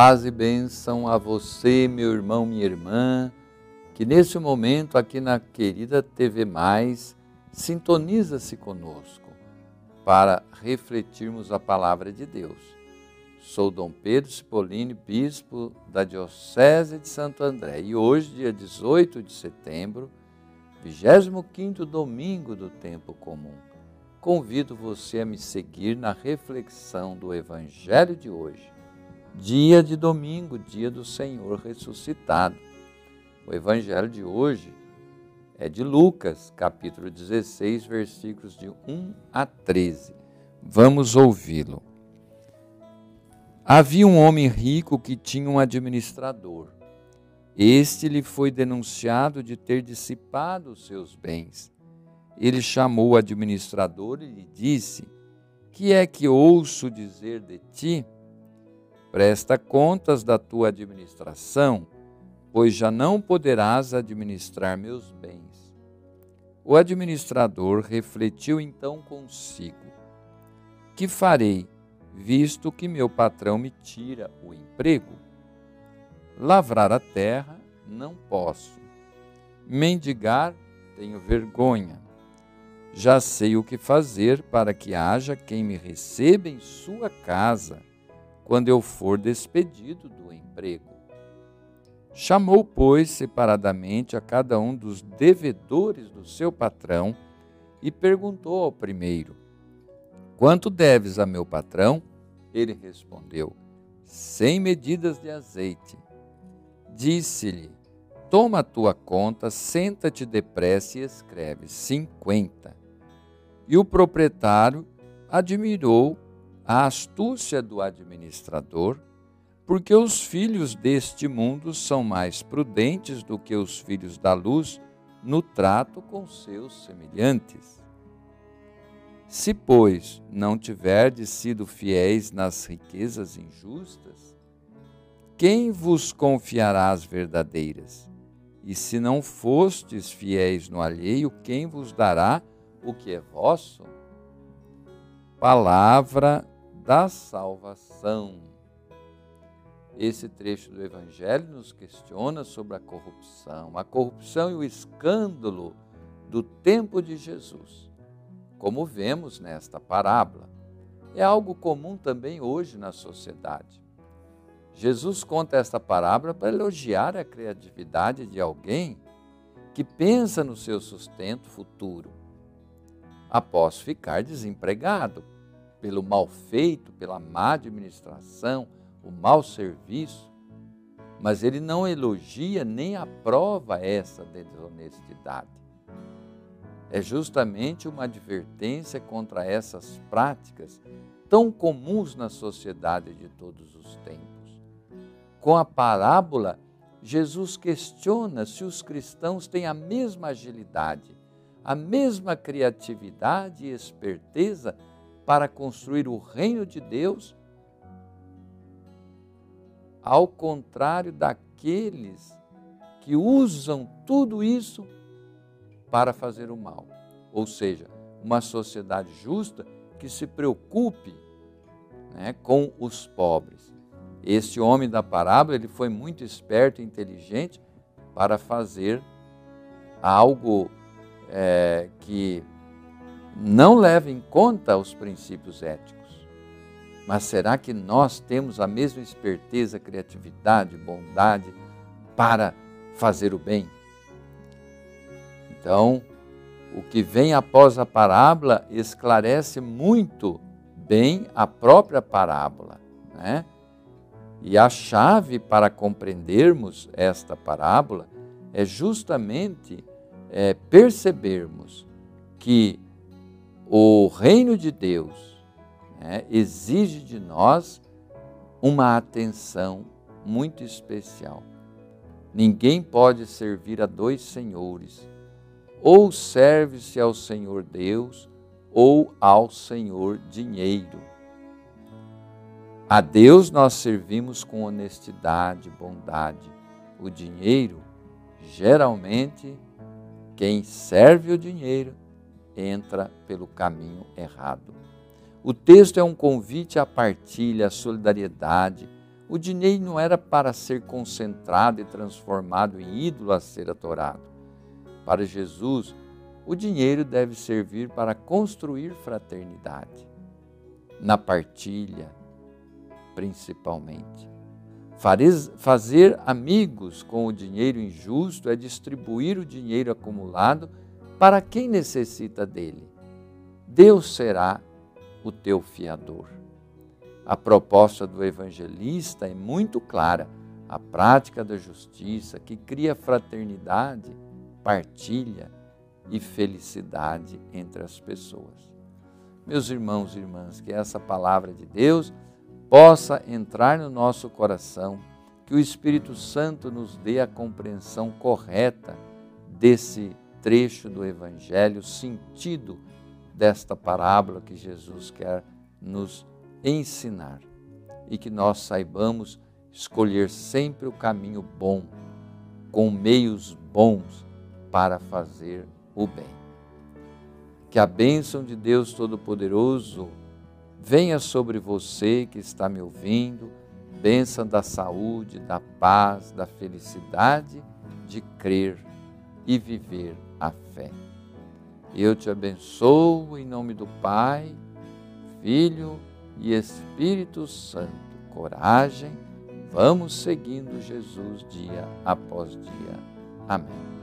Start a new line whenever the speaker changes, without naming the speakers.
Paz e bênção a você, meu irmão, minha irmã, que nesse momento aqui na querida TV Mais sintoniza-se conosco para refletirmos a palavra de Deus. Sou Dom Pedro Cipollini, bispo da Diocese de Santo André, e hoje, dia 18 de setembro, 25º domingo do tempo comum, convido você a me seguir na reflexão do evangelho de hoje dia de domingo, dia do Senhor ressuscitado. O evangelho de hoje é de Lucas, capítulo 16, versículos de 1 a 13. Vamos ouvi-lo. Havia um homem rico que tinha um administrador. Este lhe foi denunciado de ter dissipado os seus bens. Ele chamou o administrador e lhe disse: Que é que ouço dizer de ti? Presta contas da tua administração, pois já não poderás administrar meus bens. O administrador refletiu então consigo: Que farei, visto que meu patrão me tira o emprego? Lavrar a terra não posso. Mendigar tenho vergonha. Já sei o que fazer para que haja quem me receba em sua casa quando eu for despedido do emprego. Chamou, pois, separadamente a cada um dos devedores do seu patrão e perguntou ao primeiro: Quanto deves a meu patrão? Ele respondeu: Cem medidas de azeite. Disse-lhe: Toma a tua conta, senta-te depressa e escreve: cinquenta. E o proprietário admirou a astúcia do administrador, porque os filhos deste mundo são mais prudentes do que os filhos da luz no trato com seus semelhantes. Se, pois, não tiverdes sido fiéis nas riquezas injustas, quem vos confiará as verdadeiras? E se não fostes fiéis no alheio, quem vos dará o que é vosso? Palavra da salvação. Esse trecho do Evangelho nos questiona sobre a corrupção, a corrupção e o escândalo do tempo de Jesus, como vemos nesta parábola. É algo comum também hoje na sociedade. Jesus conta esta parábola para elogiar a criatividade de alguém que pensa no seu sustento futuro, após ficar desempregado pelo mal feito, pela má administração, o mau serviço, mas ele não elogia nem aprova essa desonestidade. É justamente uma advertência contra essas práticas tão comuns na sociedade de todos os tempos. Com a parábola, Jesus questiona se os cristãos têm a mesma agilidade, a mesma criatividade e esperteza para construir o reino de Deus, ao contrário daqueles que usam tudo isso para fazer o mal. Ou seja, uma sociedade justa que se preocupe né, com os pobres. Este homem da parábola ele foi muito esperto e inteligente para fazer algo é, que não leva em conta os princípios éticos. Mas será que nós temos a mesma esperteza, criatividade, bondade para fazer o bem? Então, o que vem após a parábola esclarece muito bem a própria parábola. Né? E a chave para compreendermos esta parábola é justamente é, percebermos que o reino de Deus né, exige de nós uma atenção muito especial. Ninguém pode servir a dois senhores. Ou serve-se ao Senhor Deus ou ao Senhor dinheiro. A Deus nós servimos com honestidade, bondade. O dinheiro, geralmente, quem serve o dinheiro entra pelo caminho errado. O texto é um convite à partilha, à solidariedade, O dinheiro não era para ser concentrado e transformado em ídolo a ser adorado. Para Jesus, o dinheiro deve servir para construir fraternidade, na partilha, principalmente. Fazer amigos com o dinheiro injusto é distribuir o dinheiro acumulado para quem necessita dele. Deus será o teu fiador. A proposta do evangelista é muito clara: a prática da justiça que cria fraternidade, partilha e felicidade entre as pessoas. Meus irmãos e irmãs, que essa palavra de Deus possa entrar no nosso coração, que o Espírito Santo nos dê a compreensão correta desse trecho do Evangelho, sentido desta parábola que Jesus quer nos ensinar e que nós saibamos escolher sempre o caminho bom, com meios bons para fazer o bem. Que a bênção de Deus Todo-Poderoso venha sobre você que está me ouvindo, bênção da saúde, da paz, da felicidade de crer e viver a fé. Eu te abençoo em nome do Pai, Filho e Espírito Santo. Coragem, vamos seguindo Jesus dia após dia. Amém.